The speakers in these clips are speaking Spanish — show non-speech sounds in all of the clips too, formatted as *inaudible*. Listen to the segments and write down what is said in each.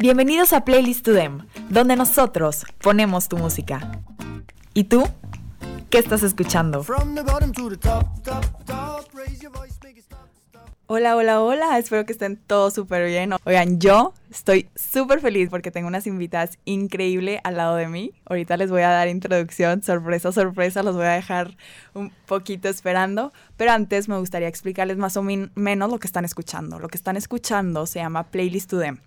Bienvenidos a Playlist to Them, donde nosotros ponemos tu música. ¿Y tú? ¿Qué estás escuchando? Hola, hola, hola, espero que estén todos súper bien. Oigan, yo estoy súper feliz porque tengo unas invitadas increíbles al lado de mí. Ahorita les voy a dar introducción, sorpresa, sorpresa, los voy a dejar un poquito esperando. Pero antes me gustaría explicarles más o menos lo que están escuchando. Lo que están escuchando se llama Playlist to Them.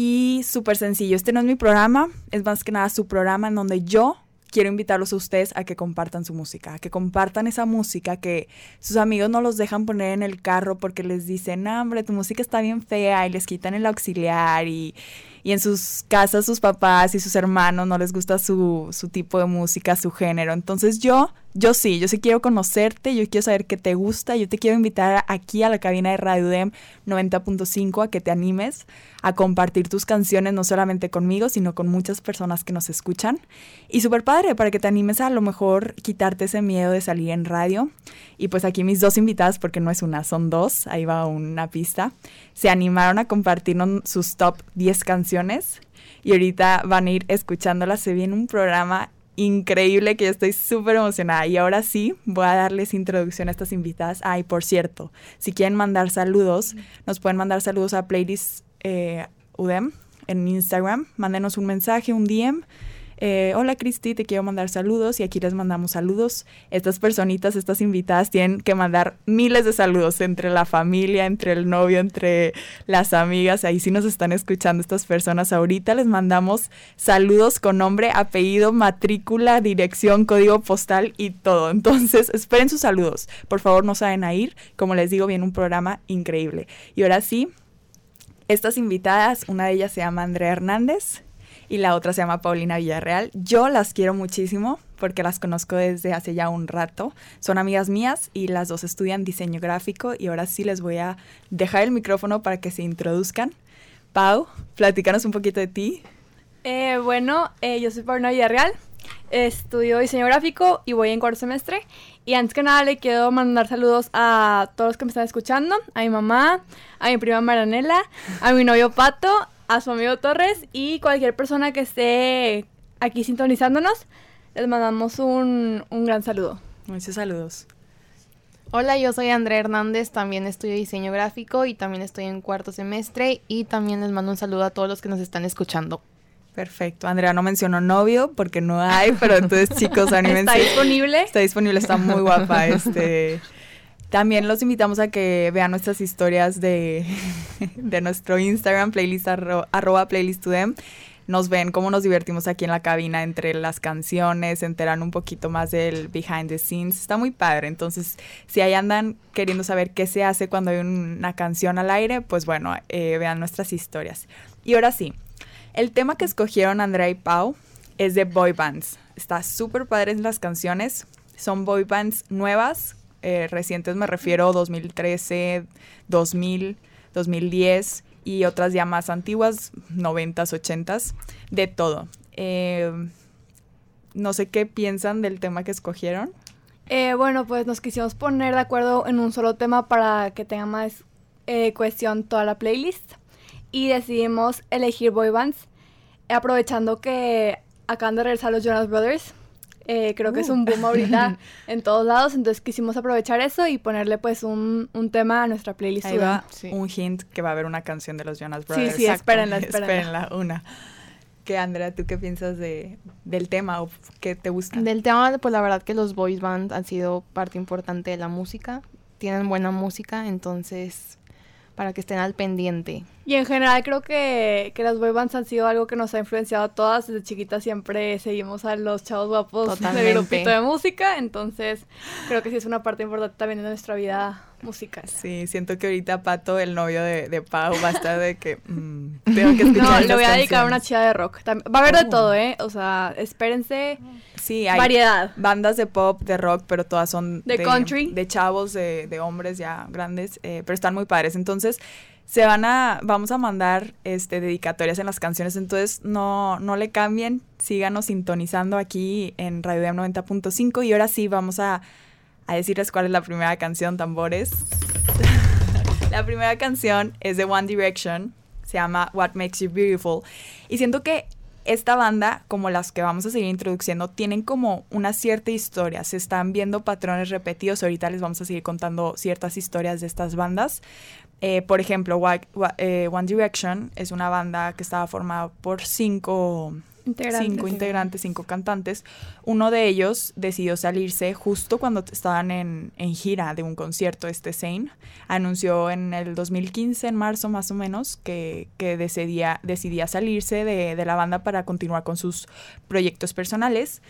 Y súper sencillo, este no es mi programa, es más que nada su programa en donde yo quiero invitarlos a ustedes a que compartan su música, a que compartan esa música que sus amigos no los dejan poner en el carro porque les dicen, no, hombre, tu música está bien fea y les quitan el auxiliar y, y en sus casas sus papás y sus hermanos no les gusta su, su tipo de música, su género. Entonces yo yo sí, yo sí quiero conocerte, yo quiero saber qué te gusta, yo te quiero invitar aquí a la cabina de Radio Dem 90.5 a que te animes a compartir tus canciones no solamente conmigo, sino con muchas personas que nos escuchan. Y súper padre, para que te animes a, lo mejor quitarte ese miedo de salir en radio. Y pues aquí mis dos invitadas, porque no es una, son dos, ahí va una pista, se animaron a compartirnos sus top 10 canciones y ahorita van a ir escuchándolas. Se viene un programa increíble que yo estoy súper emocionada. Y ahora sí, voy a darles introducción a estas invitadas. Ay, por cierto, si quieren mandar saludos, nos pueden mandar saludos a Playlist eh, UDEM en Instagram. Mándenos un mensaje, un DM eh, hola Cristi, te quiero mandar saludos y aquí les mandamos saludos. Estas personitas, estas invitadas tienen que mandar miles de saludos entre la familia, entre el novio, entre las amigas. Ahí sí nos están escuchando estas personas. Ahorita les mandamos saludos con nombre, apellido, matrícula, dirección, código postal y todo. Entonces, esperen sus saludos. Por favor, no saben a ir. Como les digo, viene un programa increíble. Y ahora sí, estas invitadas, una de ellas se llama Andrea Hernández y la otra se llama Paulina Villarreal. Yo las quiero muchísimo porque las conozco desde hace ya un rato. Son amigas mías y las dos estudian diseño gráfico y ahora sí les voy a dejar el micrófono para que se introduzcan. Pau, platícanos un poquito de ti. Eh, bueno, eh, yo soy Paulina Villarreal, estudio diseño gráfico y voy en cuarto semestre. Y antes que nada le quiero mandar saludos a todos los que me están escuchando, a mi mamá, a mi prima Maranela, a mi novio Pato, a su amigo Torres y cualquier persona que esté aquí sintonizándonos, les mandamos un, un gran saludo. Muchos saludos. Hola, yo soy Andrea Hernández, también estudio diseño gráfico y también estoy en cuarto semestre y también les mando un saludo a todos los que nos están escuchando. Perfecto. Andrea no mencionó novio porque no hay, pero entonces chicos, *laughs* anímense. ¿Está disponible? Está disponible, está muy guapa. *laughs* Este, también los invitamos a que vean nuestras historias de, *laughs* de nuestro Instagram, playlist arroba playlist to them. Nos ven cómo nos divertimos aquí en la cabina entre las canciones, se enteran un poquito más del behind the scenes. Está muy padre. Entonces, si ahí andan queriendo saber qué se hace cuando hay una canción al aire, pues bueno, eh, vean nuestras historias. Y ahora sí, el tema que escogieron Andrea y Pau es de boy bands. Está súper padre en las canciones. Son boy bands nuevas eh, recientes me refiero 2013, 2000, 2010 y otras ya más antiguas, 90s, 80s, de todo. Eh, no sé qué piensan del tema que escogieron. Eh, bueno, pues nos quisimos poner de acuerdo en un solo tema para que tenga más cuestión toda la playlist y decidimos elegir boy bands aprovechando que acaban de regresar los Jonas Brothers eh, creo que es un boom ahorita *laughs* en todos lados, entonces quisimos aprovechar eso y ponerle pues un, un tema a nuestra playlist. Ahí va un hint que va a haber una canción de los Jonas Brothers. Sí, sí, espérenla, espérenla. espérenla, una. ¿Qué, Andrea, tú qué piensas de, del tema o qué te gusta? Del tema, pues la verdad que los boys band han sido parte importante de la música. Tienen buena música, entonces para que estén al pendiente. Y en general creo que, que las boy bands han sido algo que nos ha influenciado a todas. Desde chiquitas siempre seguimos a los chavos guapos del grupito de música. Entonces creo que sí es una parte importante también de nuestra vida musical. Sí, siento que ahorita Pato, el novio de, de Pau, va a estar de que mm, *laughs* tengo que escuchar No, le voy a dedicar a una chica de rock. Va a haber de oh. todo, ¿eh? O sea, espérense. Sí, hay variedad. bandas de pop, de rock, pero todas son de, country. De chavos, de, de hombres ya grandes, eh, pero están muy padres. Entonces, se van a, vamos a mandar este dedicatorias en las canciones, entonces no, no le cambien, síganos sintonizando aquí en Radio 90.5 y ahora sí vamos a a decirles cuál es la primera canción, tambores. *laughs* la primera canción es de One Direction, Se llama What Makes You Beautiful. Y siento que esta banda, como las que vamos a seguir introduciendo, tienen como una cierta historia. Se están viendo patrones repetidos. Ahorita les vamos a seguir contando ciertas historias de estas bandas. Eh, por ejemplo, eh, One Direction es una banda que estaba formada por cinco integrantes. cinco integrantes, cinco cantantes. Uno de ellos decidió salirse justo cuando estaban en, gira de un concierto, este Zane. Anunció en el 2015, en marzo más o menos, que, decidía, decidía salirse de, la banda para continuar con sus proyectos personales.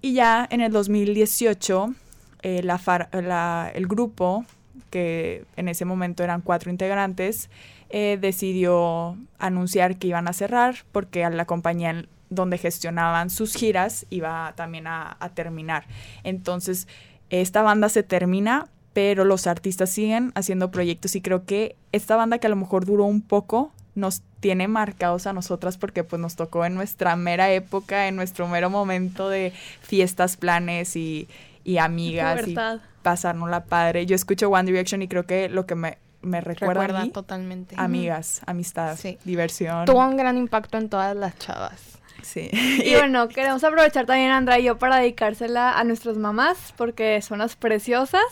Y ya en el 2018, eh, la, el grupo, que en ese momento eran cuatro integrantes, eh, decidió anunciar que iban a cerrar porque a la compañía donde gestionaban sus giras iba también a, terminar. Entonces, esta banda se termina, pero los artistas siguen haciendo proyectos y creo que esta banda que a lo mejor duró un poco nos tiene marcados a nosotras porque pues nos tocó en nuestra mera época, en nuestro mero momento de fiestas, planes y, y amigas y pasarnos la padre. Yo escucho One Direction y creo que lo que me, me recuerda, a mí, totalmente. Amigas, amistad, diversión. Tuvo un gran impacto en todas las chavas. Sí. *laughs* Y bueno, queremos aprovechar también, Andra y yo, para dedicársela a nuestras mamás, porque son las preciosas,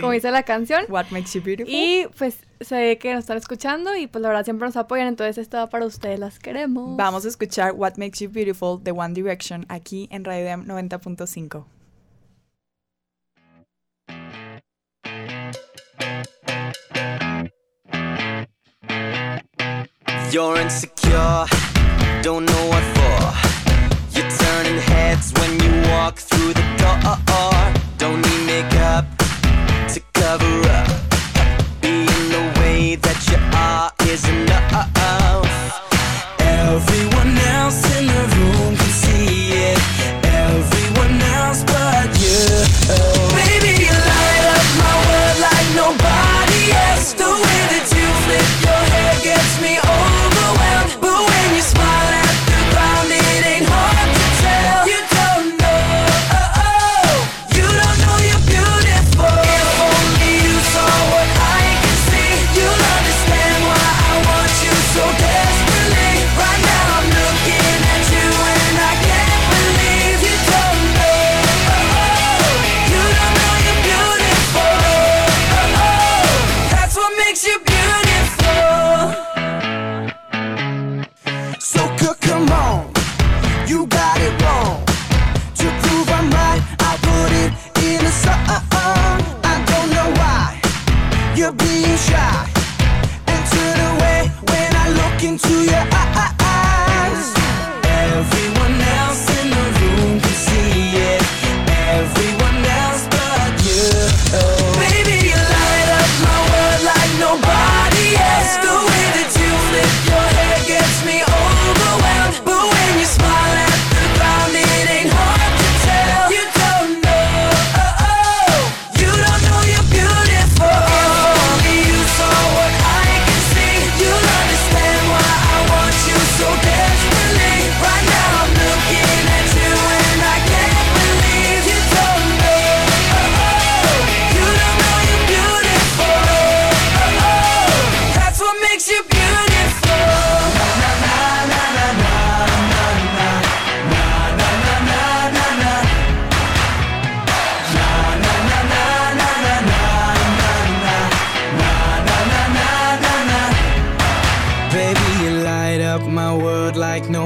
como dice la canción. What makes you beautiful. Y pues sé que nos están escuchando y pues la verdad siempre nos apoyan, entonces esto va para ustedes, las queremos. Vamos a escuchar What Makes You Beautiful de One Direction aquí en Radio 90.5. You're insecure, don't know what heads when you walk through the door. Don't need makeup to cover up. Being the way that you are is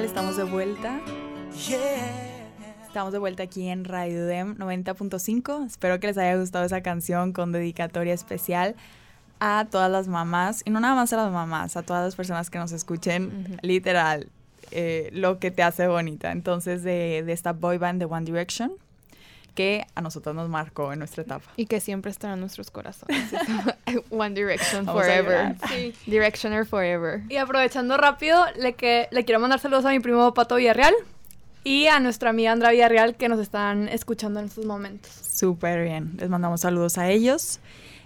Estamos de vuelta. Estamos de vuelta aquí en Radio Dem 90.5. Espero que les haya gustado esa canción con dedicatoria especial a todas las mamás, y no nada más a las mamás, a todas las personas que nos escuchen, uh literal, eh, lo que te hace bonita. Entonces, de, de esta boy band de One Direction, que a nosotros nos marcó en nuestra etapa. Y que siempre estará en nuestros corazones. *laughs* One Direction Vamos forever. Sí. Directioner forever. Y aprovechando rápido, le, que, le quiero mandar saludos a mi primo Pato Villarreal y a nuestra amiga Andra Villarreal que nos están escuchando en estos momentos. Súper bien. Les mandamos saludos a ellos.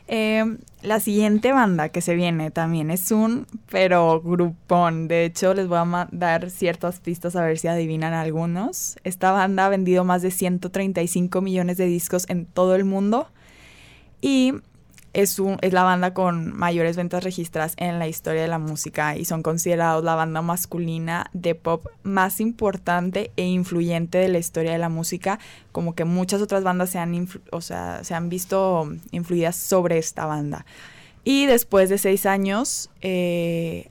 Eh, la siguiente banda que se viene también es un, pero grupón. De hecho, les voy a dar ciertas pistas a ver si adivinan algunos. Esta banda ha vendido más de 135 millones de discos en todo el mundo y es, un, es la banda con mayores ventas registradas en la historia de la música y son considerados la banda masculina de pop más importante e influyente de la historia de la música, como que muchas otras bandas se han, o sea, se han visto influidas sobre esta banda. Y después de seis años eh,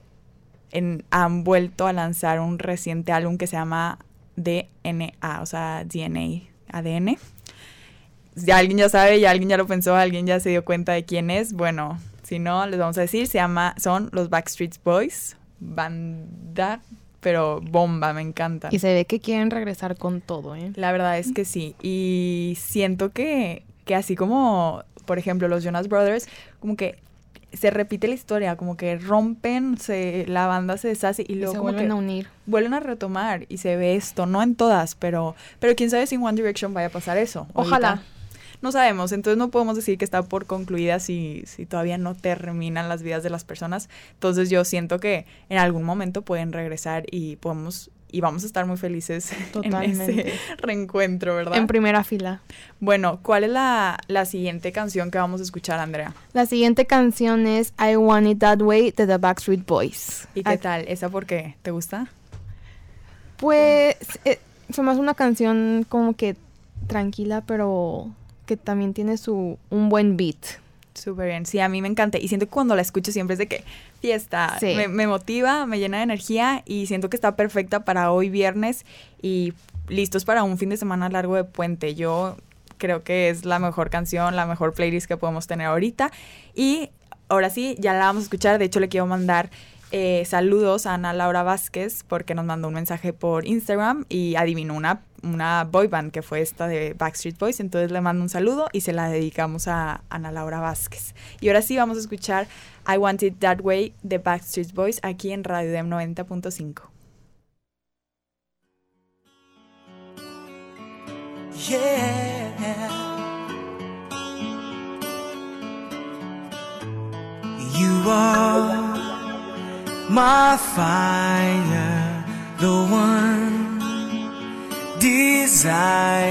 han vuelto a lanzar un reciente álbum que se llama DNA, o sea, DNA, ADN ya alguien ya sabe, ya alguien ya lo pensó, alguien ya se dio cuenta de quién es. Bueno, si no, les vamos a decir, se llama, son los Backstreet Boys, banda, pero bomba, me encanta. Y se ve que quieren regresar con todo, ¿eh? La verdad es que sí, y siento que, que así como, por ejemplo, los Jonas Brothers, como que se repite la historia, como que rompen, se, la banda se deshace y Y luego se como vuelven que a unir. vuelven a retomar y se ve esto, no en todas, pero, pero quién sabe si en One Direction vaya a pasar eso. Ojalá. Ahorita No sabemos, entonces no podemos decir que está por concluida si, si todavía no terminan las vidas de las personas. Entonces yo siento que en algún momento pueden regresar y podemos y vamos a estar muy felices *laughs* en ese reencuentro, ¿verdad? En primera fila. bueno, ¿cuál es la, la siguiente canción que vamos a escuchar, Andrea? La siguiente canción es I Want It That Way de The Backstreet Boys. ¿Y qué tal? ¿Esa por qué? ¿Te gusta? Pues eh, se me hace una canción como que tranquila, pero que también tiene su un buen beat. Súper bien, sí, a mí me encanta y siento que cuando la escucho siempre es de que fiesta, Sí. me, me motiva, me llena de energía y siento que está perfecta para hoy viernes y listos para un fin de semana largo de puente. Yo creo que es la mejor canción, la mejor playlist que podemos tener ahorita y ahora sí, ya la vamos a escuchar, de hecho le quiero mandar eh, saludos a Ana Laura Vázquez porque nos mandó un mensaje por Instagram y adivinó una, una boy band que fue esta de Backstreet Boys. Entonces le mando un saludo y se la dedicamos a Ana Laura Vázquez. Y ahora sí vamos a escuchar I Want It That Way de Backstreet Boys aquí en Radio Dem 90.5. Yeah. You are my the one desire.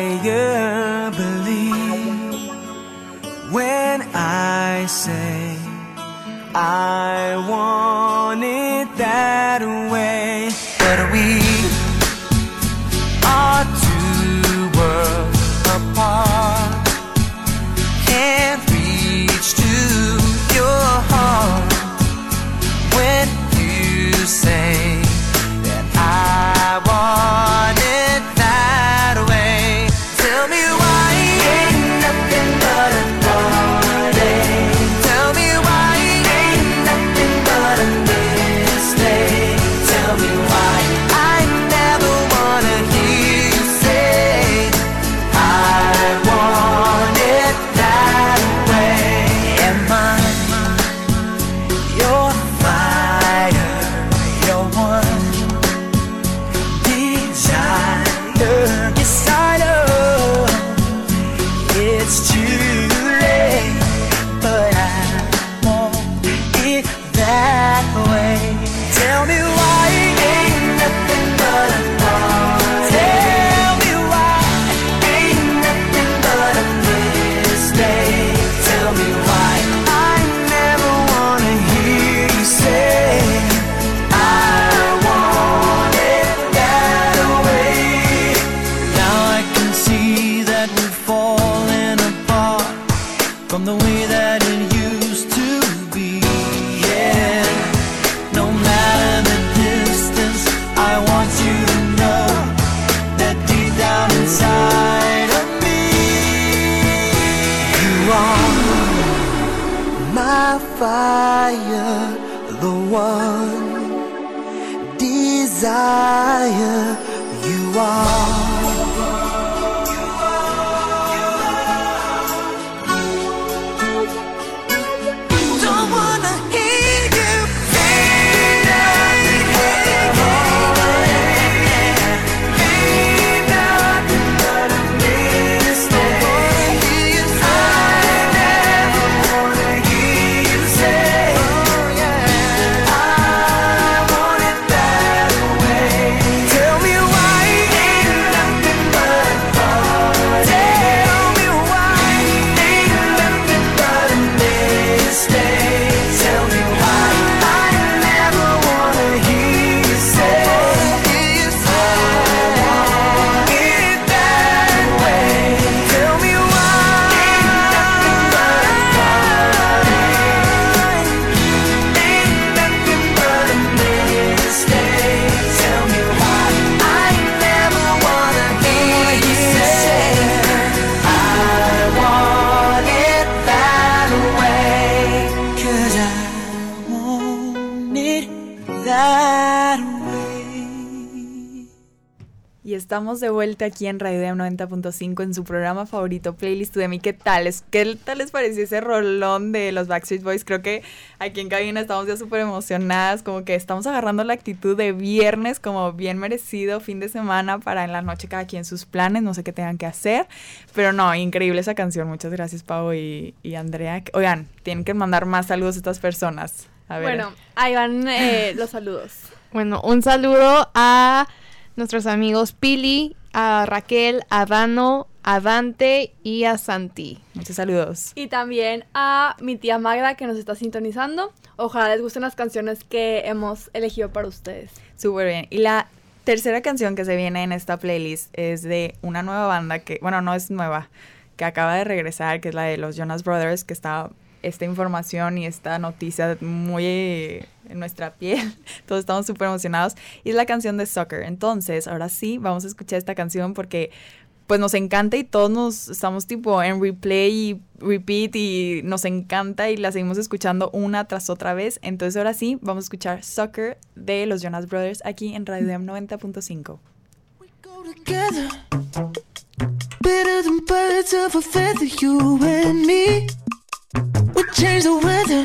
Believe when I say I want it that way. Estamos de vuelta aquí en Radio Dem 90.5 en su programa favorito, Playlist de mí. ¿Qué tal? Es- ¿Qué tal les pareció ese rolón de los Backstreet Boys? Creo que aquí en cabina estamos ya súper emocionadas, como que estamos agarrando la actitud de viernes como bien merecido fin de semana para en la noche cada quien sus planes, no sé qué tengan que hacer. Pero no, increíble esa canción. Muchas gracias, Pau y, y Andrea. Oigan, tienen que mandar más saludos a estas personas. A ver. Bueno, ahí van eh, los saludos. Bueno, un saludo a nuestros amigos Pili, a Raquel, a Dano, a Dante y a Santi. muchos saludos. Y también a mi tía Magda que nos está sintonizando. Ojalá les gusten las canciones que hemos elegido para ustedes. Súper bien. Y la tercera canción que se viene en esta playlist es de una nueva banda que, bueno, no es nueva, que acaba de regresar, que es la de los Jonas Brothers, que está esta información y esta noticia muy en nuestra piel. *laughs* Todos estamos súper emocionados. Y es la canción de Soccer. Entonces, ahora sí, vamos a escuchar esta canción porque pues nos encanta y todos nos estamos tipo en replay y repeat y nos encanta y la seguimos escuchando una tras otra vez. Entonces ahora sí, vamos a escuchar Soccer de los Jonas Brothers aquí en Radio Dem 90.5. We go together, better than birds of a feather, you and me. We change the weather,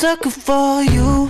sucker for you.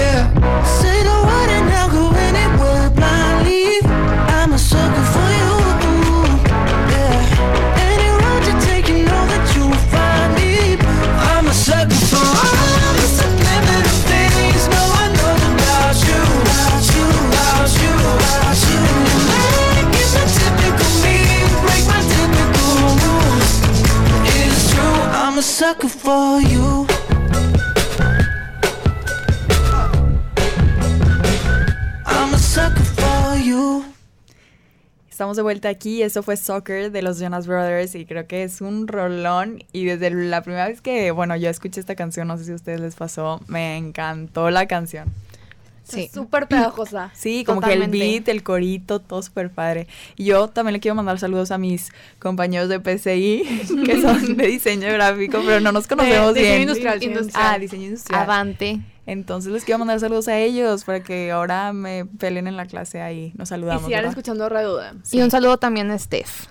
Yeah. Say Estamos de vuelta aquí, eso fue Soccer de los Jonas Brothers y creo que es un rolón y desde la primera vez que, bueno, yo escuché esta canción, no sé si a ustedes les pasó, me encantó la canción. Sí. Súper pegajosa. *clears throat* Sí, como que el beat, el corito, todo súper padre. Y yo también le quiero mandar saludos a mis compañeros de PCI, que son de diseño gráfico, pero no nos *laughs* conocemos diseño bien. industrial, Industri- industrial. Ah, diseño industrial. Avante. Entonces les quiero mandar saludos a ellos para que ahora me peleen en la clase ahí. Nos Y saludamos. sigan ¿verdad? escuchando Reduda. Y un saludo también a Steph.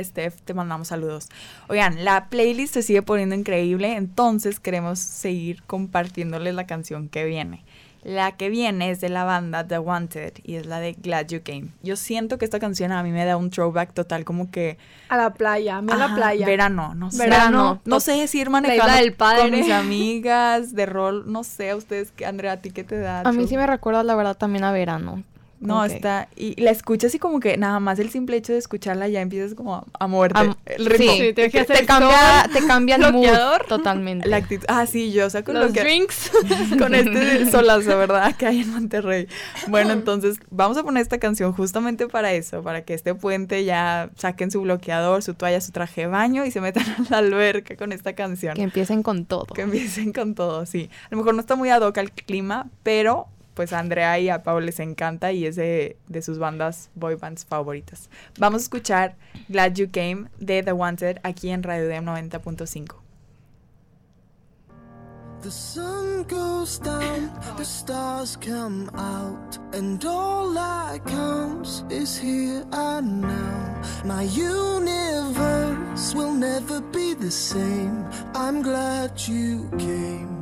Steph, te mandamos saludos. Oigan, la playlist se sigue poniendo increíble, entonces queremos seguir compartiéndoles la canción que viene. La que viene es de la banda The Wanted y es la de Glad You Came. Yo siento que esta canción a mí me da un throwback total como que... A la playa, a mí la playa. Verano, no sé. Verano. No sé si ir manejando del padre. con mis amigas de rol, no sé, a ustedes, ¿qué- Andrea, ¿a ti qué te da? A mí sí me recuerda, la verdad, también a verano. No, está... Y la escuchas y como que nada más el simple hecho de escucharla ya empiezas como a, a moverte. Am- el ritmo. Sí, Sí, tienes que hacer te cambia, te cambia el mood bloqueador. totalmente. La actitud. Ah, sí, yo saco Los lo que. drinks. *laughs* Con este *laughs* solazo, ¿verdad? Que hay en Monterrey. Bueno, entonces vamos a poner esta canción justamente para eso, para que este puente ya saquen su bloqueador, su toalla, su traje de baño y se metan *laughs* a la alberca con esta canción. Que empiecen con todo. Que empiecen con todo, sí. A lo mejor no está muy ad hoc al clima, pero pues a Andrea y a Pau les encanta y es de, de sus bandas boy bands favoritas. Vamos a escuchar Glad You Came de The Wanted aquí en Radio DM 90.5. The sun goes down, the stars come out, and all that counts is here and now. My universe will never be the same. I'm glad you came. came,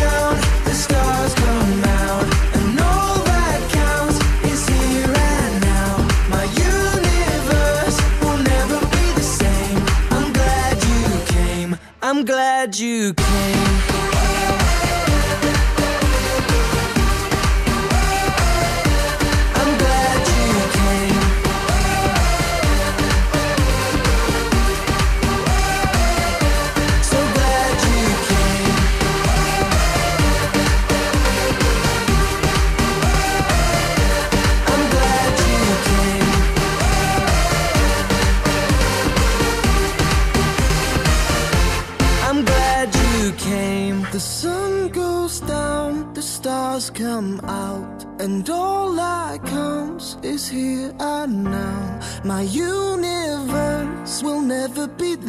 you came.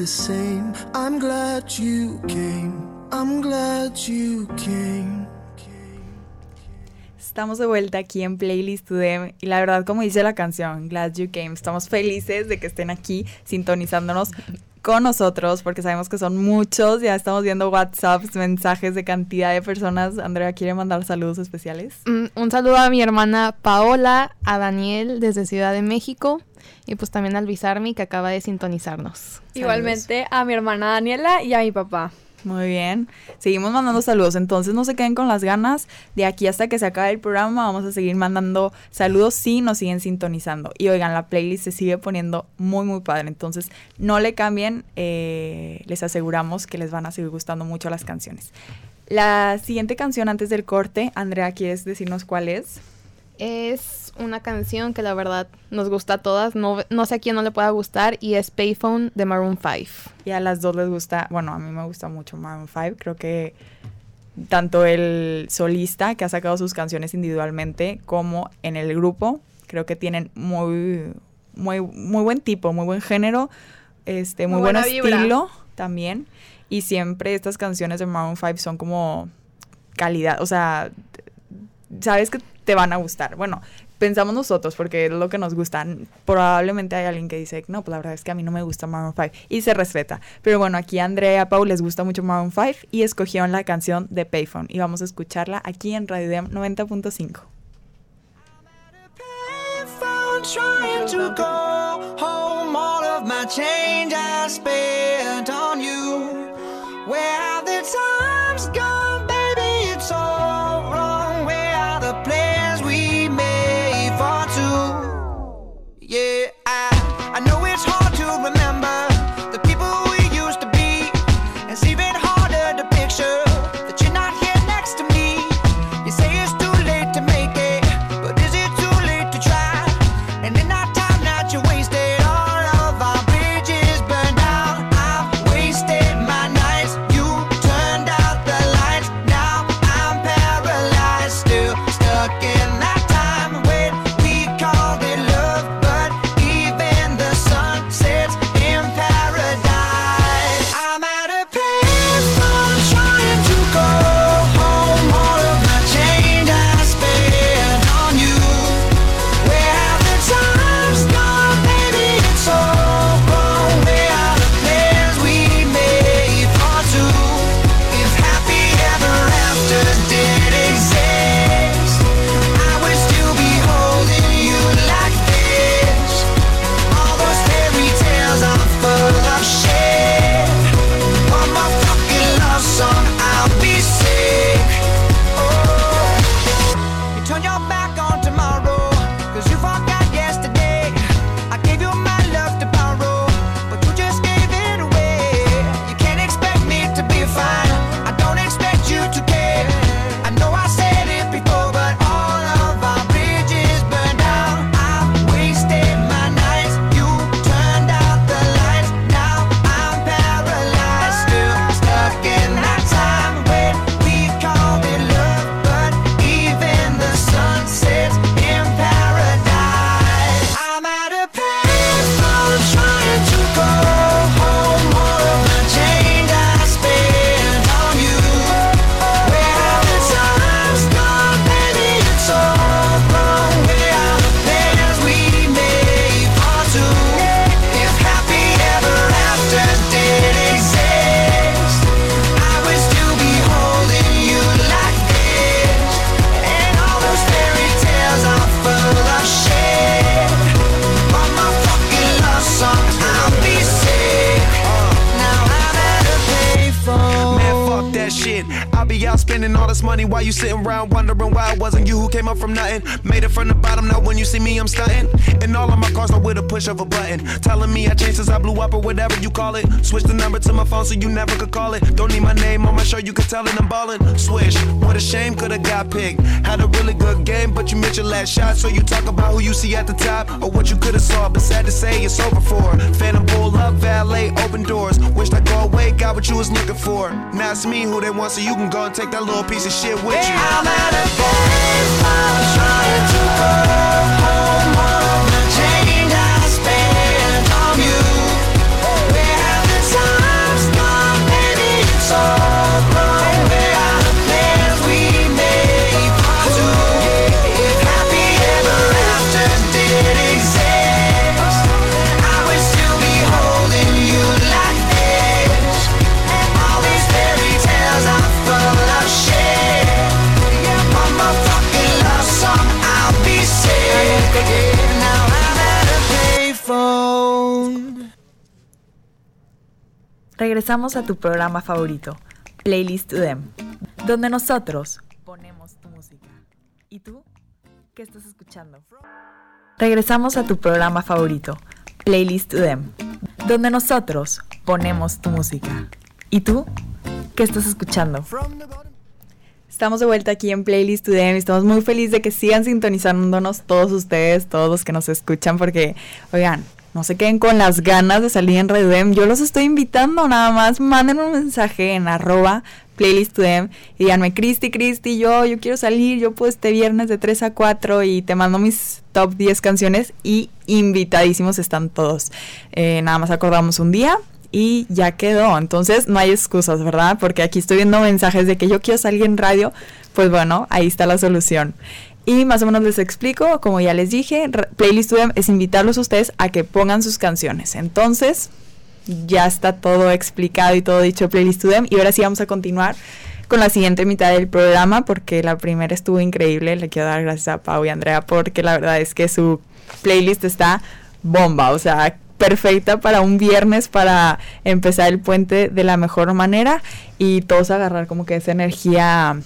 The same. I'm glad you came. I'm glad you came. Estamos de vuelta aquí en Playlist Today y la verdad, como dice la canción, Glad You Came, estamos felices de que estén aquí sintonizándonos con nosotros porque sabemos que son muchos, ya estamos viendo WhatsApps, mensajes de cantidad de personas. Andrea, ¿quiere mandar saludos especiales? Mm, Un saludo a mi hermana Paola, a Daniel desde Ciudad de México y pues también al Bizarmi que acaba de sintonizarnos. Igualmente a mi hermana Daniela y a mi papá. Muy bien. Seguimos mandando saludos. Entonces no se queden con las ganas. De aquí hasta que se acabe el programa vamos a seguir mandando saludos si nos siguen sintonizando. Y oigan, la playlist se sigue poniendo muy, muy padre. Entonces no le cambien. eh, les aseguramos que les van a seguir gustando mucho las canciones. La siguiente canción antes del corte, Andrea, ¿quieres decirnos cuál es? Es una canción que la verdad nos gusta a todas, no, no sé a quién no le pueda gustar y es Payphone de Maroon 5. Y a las dos les gusta, bueno, a mí me gusta mucho Maroon 5, creo que tanto el solista que ha sacado sus canciones individualmente como en el grupo, creo que tienen muy muy muy buen tipo, muy buen género, este muy, Muy buen vibra. estilo también y siempre estas canciones de Maroon 5 son como calidad, o sea, sabes que te van a gustar. Bueno, pensamos nosotros porque es lo que nos gusta. Probablemente hay alguien que dice, no, pues la verdad es que a mí no me gusta Maroon 5 y se respeta. Pero bueno, aquí Andrea y a Pau les gusta mucho Maroon 5 y escogieron la canción de Payphone y vamos a escucharla aquí en Radio Dem 90.5. Payphone trying or whatever you call it. Switch the number to my phone so you never could call it. Don't need my name on my shirt, you can tell it I'm ballin'. Swish, what a shame, could've got picked. Had a really good game, but you missed your last shot. So you talk about who you see at the top or what you could've saw. But sad to say, it's over for. Phantom pull up, valet, open doors. Wished I go away, got what you was looking for. Now it's me who they want, so you can go and take that little piece of shit with you. I'm at a baseball trying to go home song Regresamos a tu programa favorito, Playlist to Them, donde nosotros ponemos tu música. ¿Y tú? ¿Qué estás escuchando? Regresamos a tu programa favorito, Playlist to Them, donde nosotros ponemos tu música. ¿Y tú? ¿Qué estás escuchando? Estamos de vuelta aquí en Playlist to Them y estamos muy felices de que sigan sintonizándonos todos ustedes, todos los que nos escuchan, porque, oigan, no se queden con las ganas de salir en Redem. Yo los estoy invitando nada más. Manden un mensaje en arroba playlist to them y díganme, Cristi, Cristi, yo, yo quiero salir, yo puedo este viernes de 3 a 4 y te mando mis top 10 canciones y invitadísimos están todos. Eh, nada más acordamos un día y ya quedó. Entonces no hay excusas, ¿verdad? Porque aquí estoy viendo mensajes de que yo quiero salir en radio. Pues bueno, ahí está la solución. Y más o menos les explico, como ya les dije, Playlist Them es invitarlos a ustedes a que pongan sus canciones. Entonces, ya está todo explicado y todo dicho Playlist Them. Y ahora sí vamos a continuar con la siguiente mitad del programa porque la primera estuvo increíble. Le quiero dar gracias a Pau y Andrea porque la verdad es que su playlist está bomba. O sea, perfecta para un viernes para empezar el puente de la mejor manera y todos agarrar como que esa energía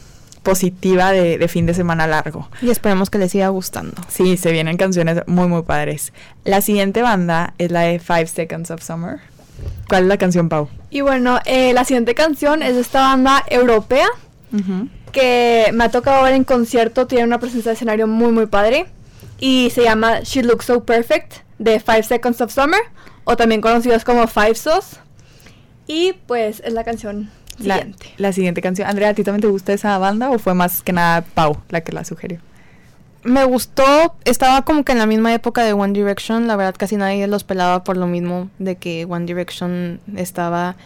positiva de, de fin de semana largo. Y esperemos que les siga gustando. Sí, se vienen canciones muy, muy padres. La siguiente banda es la de Five Seconds of Summer. ¿Cuál es la canción, Pau? Y bueno, eh, la siguiente canción es de esta banda europea que me ha tocado ver en concierto, tiene una presencia de escenario muy muy padre y se llama She Looks So Perfect de Five Seconds of Summer o también conocidos como Five Sos y pues es la canción siguiente. la siguiente canción. Andrea, ¿a ti también te gusta esa banda o fue más que nada Pau la que la sugirió? Me gustó, estaba como que en la misma época de One Direction, la verdad casi nadie los pelaba por lo mismo de que One Direction estaba...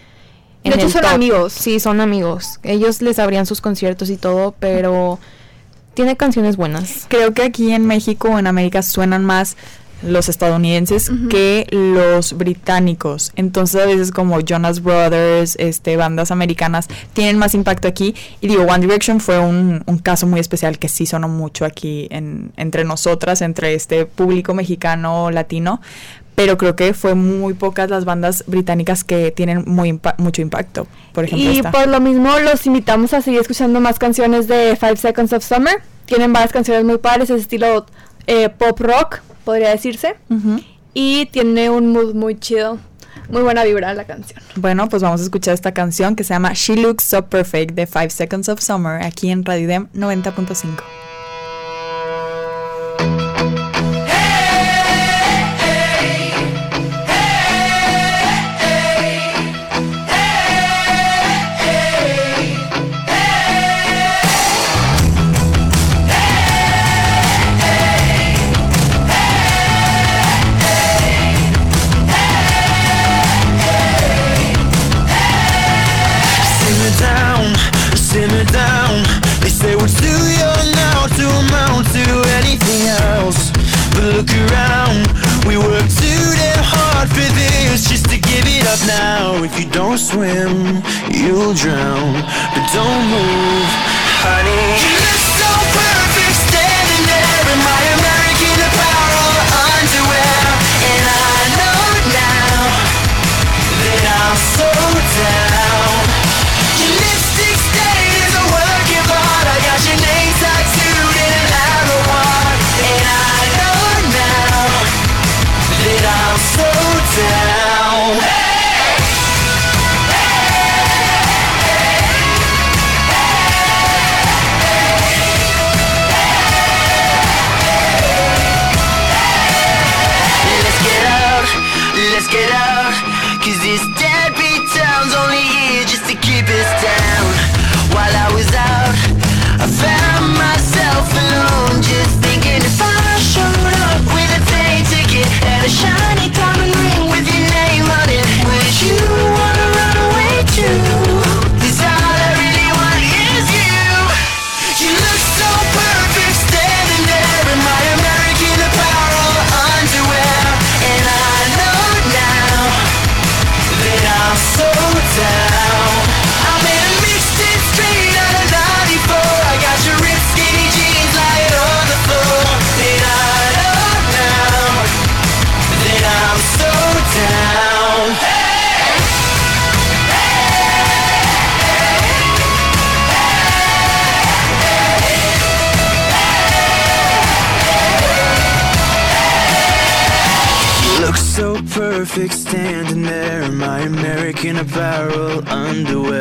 De hecho, el son top. amigos. Sí, son amigos. Ellos les abrían sus conciertos y todo, pero tiene canciones buenas. Creo que aquí en México o en América suenan más los estadounidenses que los británicos. Entonces a veces como Jonas Brothers, este, bandas americanas tienen más impacto aquí. Y digo, One Direction fue un, un caso muy especial que sí sonó mucho aquí en, entre nosotras, entre este público mexicano latino. Pero creo que fue muy pocas las bandas británicas que tienen muy impa- mucho impacto. Por ejemplo, Y esta. por lo mismo los invitamos a seguir escuchando más canciones de Five Seconds of Summer. Tienen varias canciones muy padres, es estilo eh, pop rock, podría decirse. Y tiene un mood muy chido. Muy buena vibra la canción. Bueno, pues vamos a escuchar esta canción que se llama She Looks So Perfect de Five Seconds of Summer aquí en Radio Dem 90.5. now. If you don't swim, you'll drown. But don't move, honey. shine. a barrel underwear.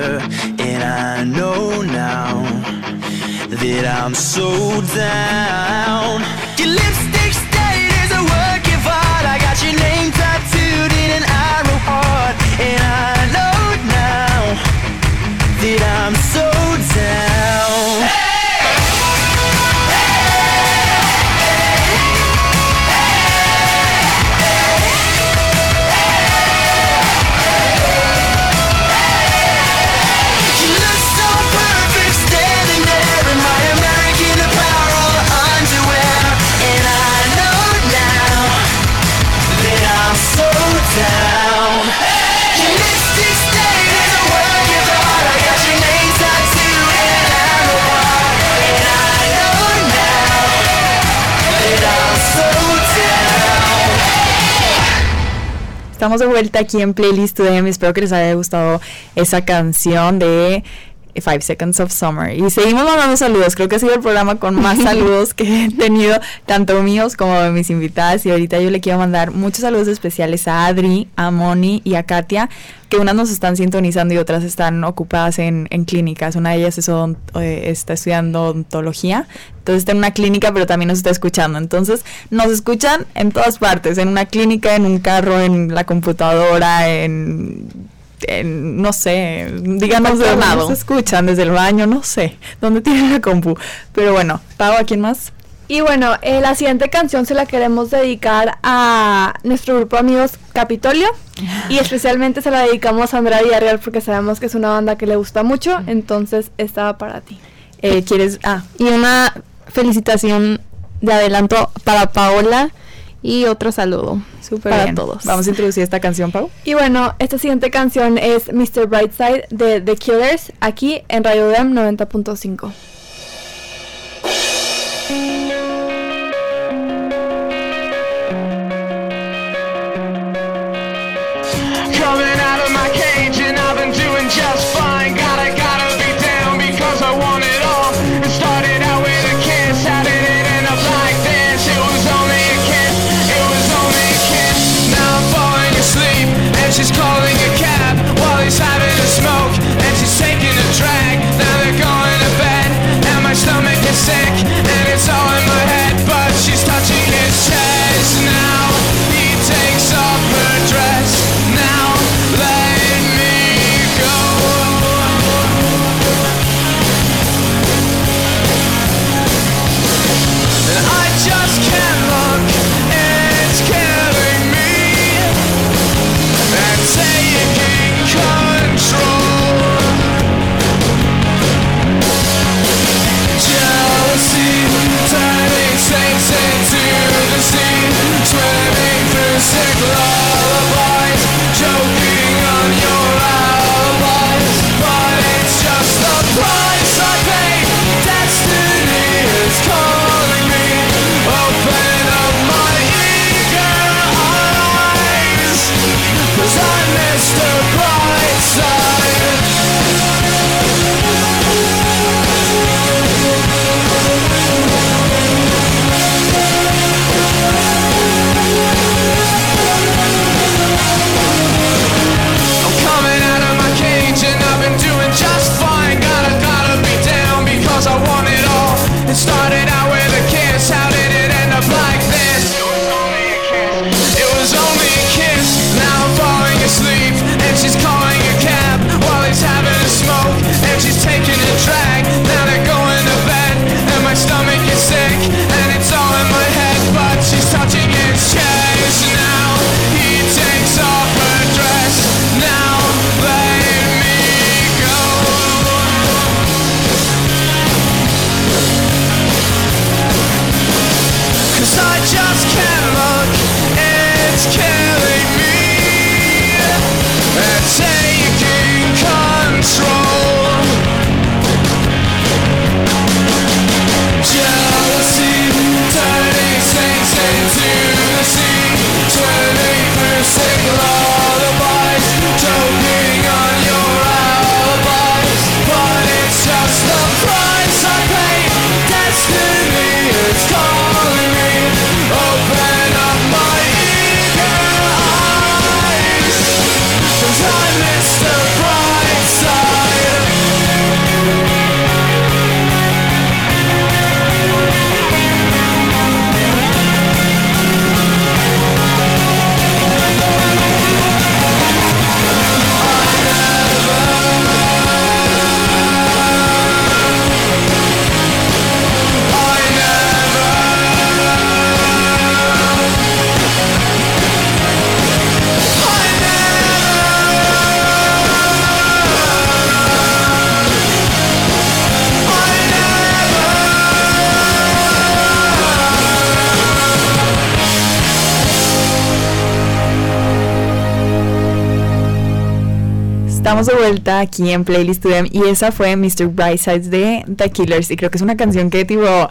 De vuelta aquí en Playlist Today. Espero que les haya gustado esa canción de Five Seconds of Summer. Y seguimos mandando saludos. Creo que ha sido el programa con más *laughs* saludos que he tenido, tanto míos como de mis invitadas. Y ahorita yo le quiero mandar muchos saludos especiales a Adri, a Moni y a Katia, que unas nos están sintonizando y otras están ocupadas en, en clínicas. Una de ellas es odont- eh, está estudiando odontología. Entonces está en una clínica, pero también nos está escuchando. Entonces nos escuchan en todas partes, en una clínica, en un carro, en la computadora, en, no sé, díganos de dónde nos escuchan, desde el baño, no sé, dónde tienen la compu. Pero bueno, Pau, ¿a quién más? Y bueno, eh, la siguiente canción se la queremos dedicar a nuestro grupo de amigos Capitolio. Y especialmente se la dedicamos a Andrea Villarreal porque sabemos que es una banda que le gusta mucho. Entonces, estaba para ti. Eh, ¿Quieres? Ah, Y una felicitación de adelanto para Paola y otro saludo súper para bien. todos. Vamos a introducir esta canción, Pau. Y bueno, esta siguiente canción es Mr. Brightside de The Killers aquí en Radio Dem 90.5. vuelta aquí en Playlist to Them y esa fue Mr. Brightsides de The Killers y creo que es una canción que tipo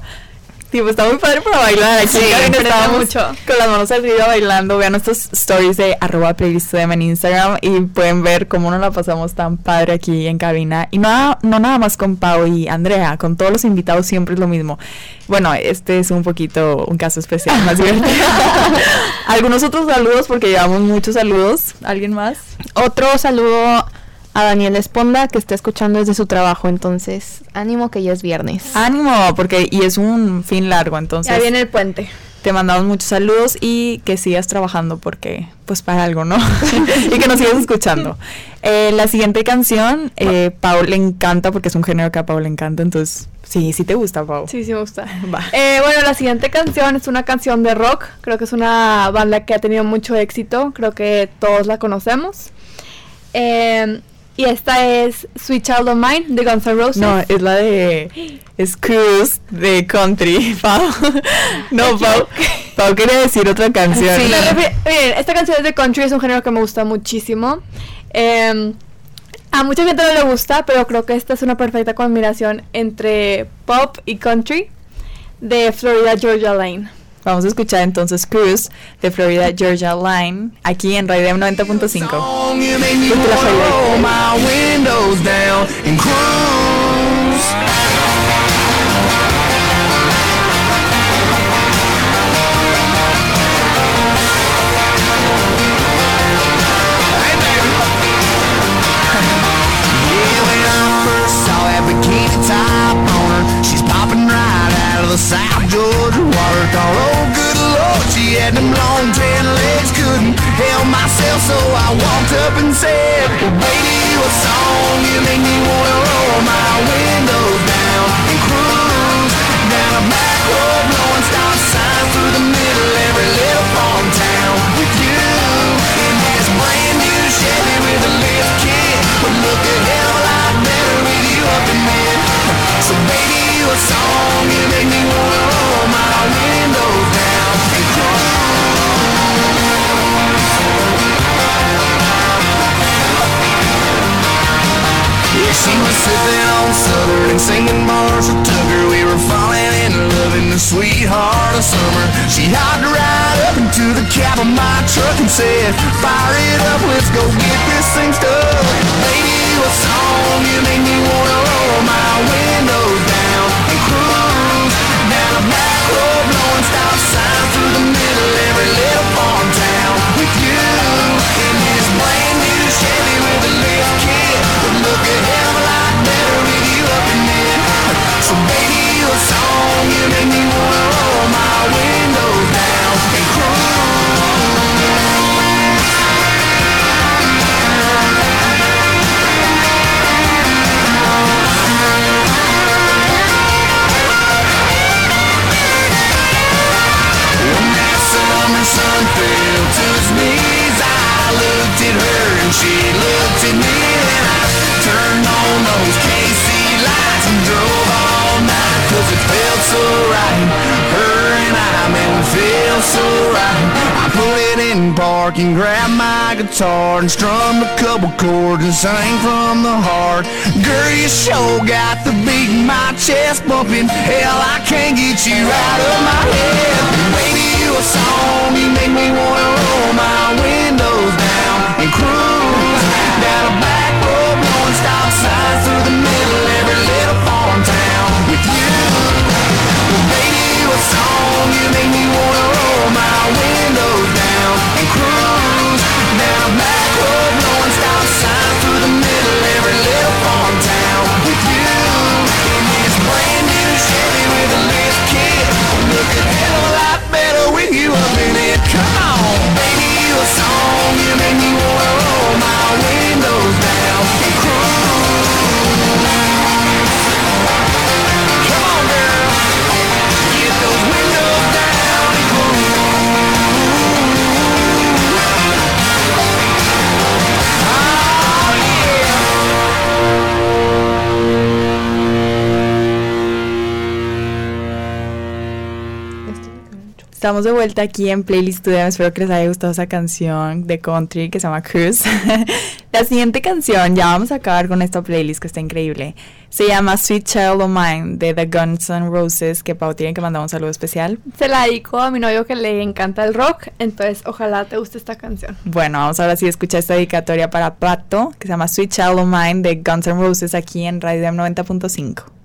tipo está muy padre para bailar. Aquí Sí, estábamos mucho. con las manos arriba bailando. Vean nuestros stories de arroba Playlist to Them en Instagram y pueden ver cómo nos la pasamos tan padre aquí en cabina. Y no, no nada más con Pau y Andrea, con todos los invitados siempre es lo mismo. Bueno, este es un poquito un caso especial, más divertido. *laughs* *laughs* Algunos otros saludos porque llevamos muchos saludos. ¿Alguien más? Otro saludo a Daniel Esponda que está escuchando desde su trabajo, entonces ánimo que ya es viernes. Ánimo, porque y es un fin largo, entonces Ya viene el puente. te mandamos muchos saludos y que sigas trabajando porque, pues para algo, ¿no? *laughs* y que nos sigas escuchando. Eh, la siguiente canción, eh, Pau le encanta porque es un género que a Pau le encanta, entonces sí, sí te gusta, Pau. Sí, sí me gusta. *laughs* Va. Eh, bueno, la siguiente canción es una canción de rock. Creo que es una banda que ha tenido mucho éxito. Creo que todos la conocemos. Eh, y esta es Sweet Child of Mine de Guns N' Roses. No, es la de *gasps* es Cruise de Country, *laughs* Pau. no, Pau, Pau quería decir otra canción. Refi- Miren, esta canción es de country, es un género que me gusta muchísimo. Eh, a mucha gente no le gusta, pero creo que esta es una perfecta combinación entre pop y country de Florida Georgia Line. Vamos a escuchar entonces Cruise de Florida Georgia Line aquí en Radio 90.5. Song, you make me wanna roll my windows down and cruise. Hey, baby. Yeah, when I first saw that bikini top on her, had them long tan legs, couldn't help myself, so I walked up and said, well, baby, what song you make me wanna roll my windows sipping on Southern and singing Marshall Tucker. We were falling in love in the sweetheart of summer. She hopped right up into the cab of my truck and said, Fire it up, let's go get this thing stuck. Baby, what song you make me wanna roll my windows So baby, it park and grabbed my guitar and strummed a couple chords and sang from the heart. Girl, you sure got the beat in my chest bumping. Hell, I can't get you out of my head. Baby, you a song, you make me wanna roll my windows down Estamos de vuelta aquí en Playlist Studio. Espero que les haya gustado esa canción de country que se llama Cruise. *laughs* La siguiente canción, ya vamos a acabar con esta playlist que está increíble. Se llama Sweet Child of Mine de The Guns N' Roses, que Pau tiene que mandar un saludo especial. Se la dedico a mi novio que le encanta el rock, entonces ojalá te guste esta canción. Bueno, vamos ahora sí a escuchar esta dedicatoria para Pato, que se llama Sweet Child of Mine de Guns N' Roses aquí en Radio M 90.5.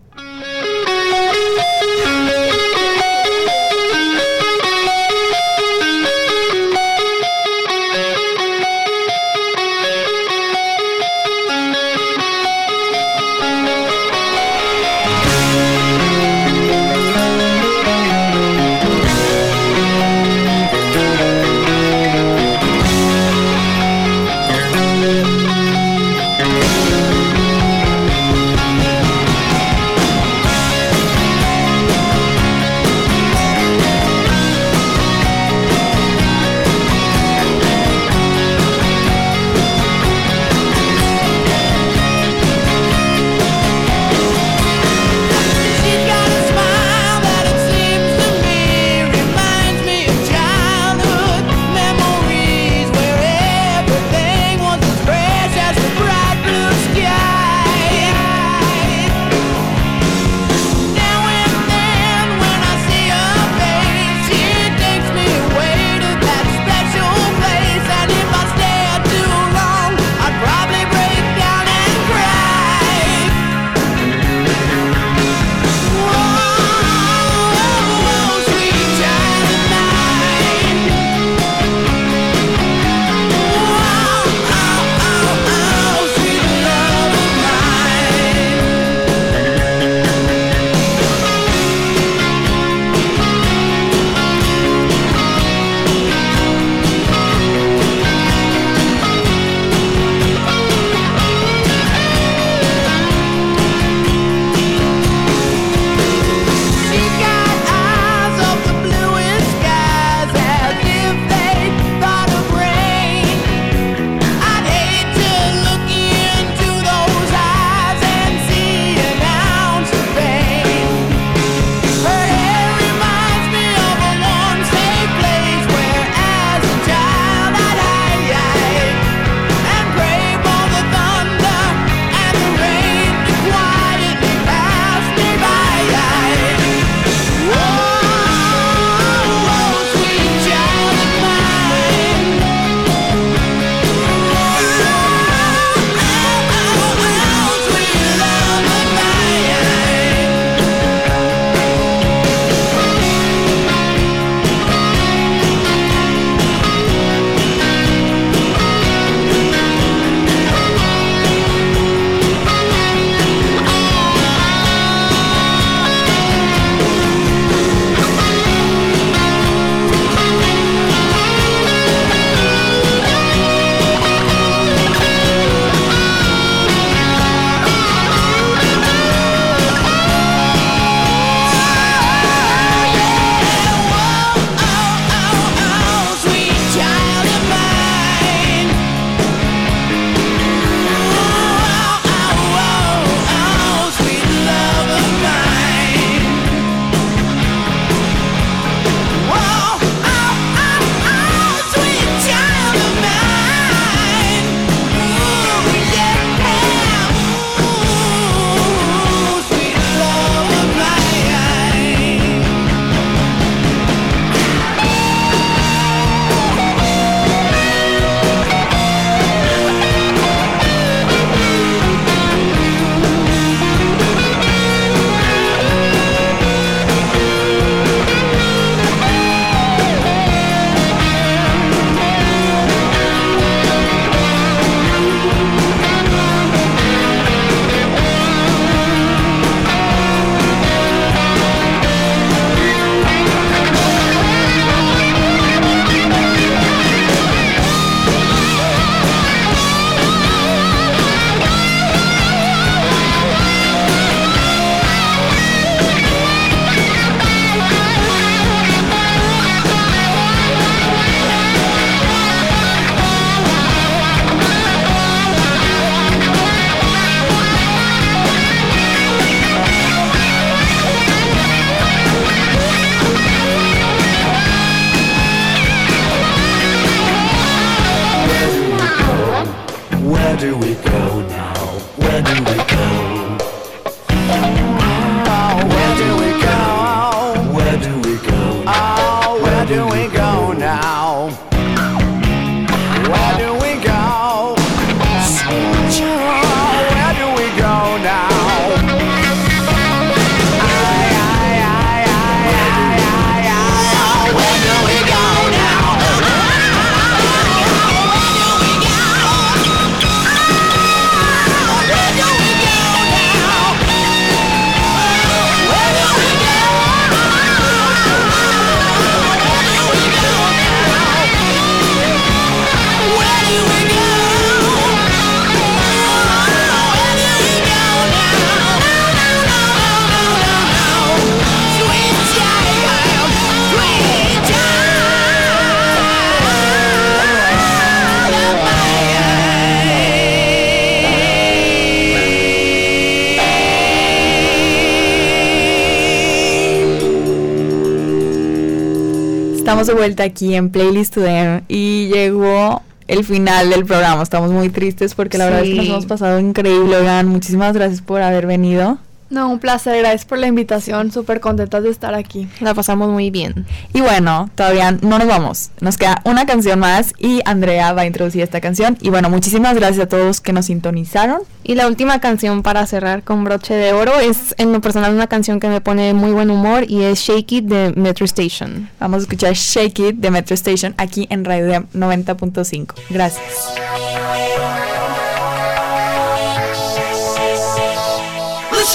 vuelta aquí en Playlist Today y llegó el final del programa. Estamos muy tristes porque la verdad es que nos hemos pasado increíble, Oigan. Muchísimas gracias por haber venido. No, un placer, gracias por la invitación, súper contentas de estar aquí. La pasamos muy bien. Y bueno, todavía no nos vamos, nos queda una canción más y Andrea va a introducir esta canción. Y bueno, muchísimas gracias a todos que nos sintonizaron. Y la última canción para cerrar con broche de oro es en lo personal una canción que me pone muy buen humor y es Shake It de Metro Station. Vamos a escuchar Shake It de Metro Station aquí en Radio 90.5. Gracias.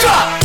杀！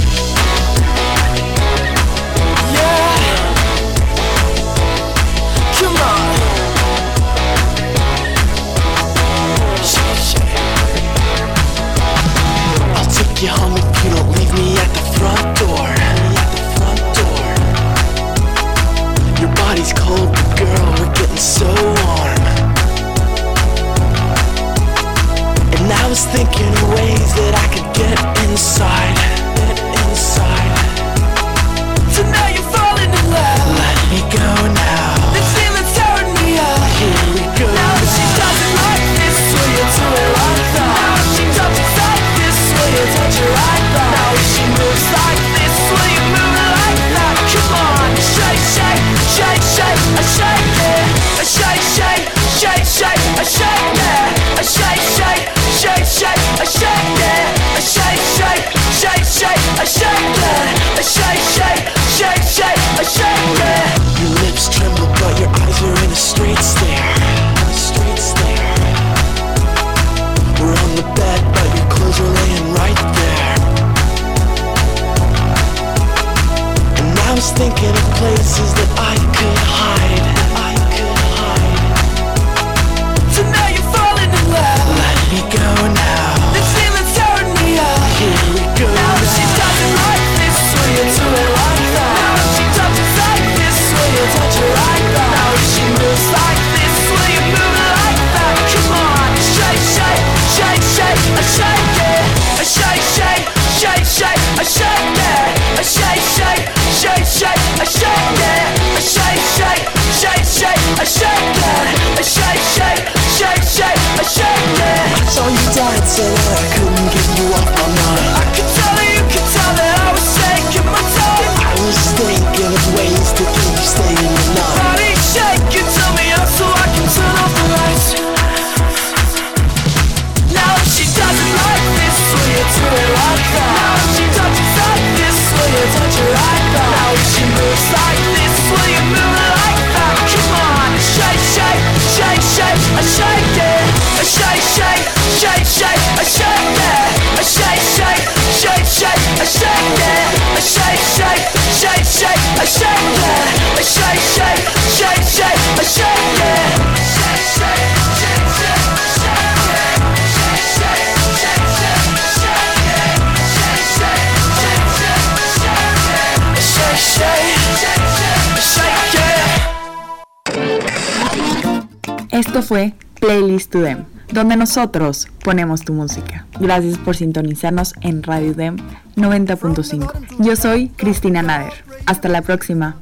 shake, shake, shake, shake, a shake, yeah. Your lips tremble, but your eyes are in a straight stare. We're on the bed, but your clothes are laying right there. And I was thinking of places Esto fue Playlist to Them, donde nosotros ponemos tu música. Gracias por sintonizarnos en Radio Dem 90.5. Yo soy Cristina Nader. Hasta la próxima.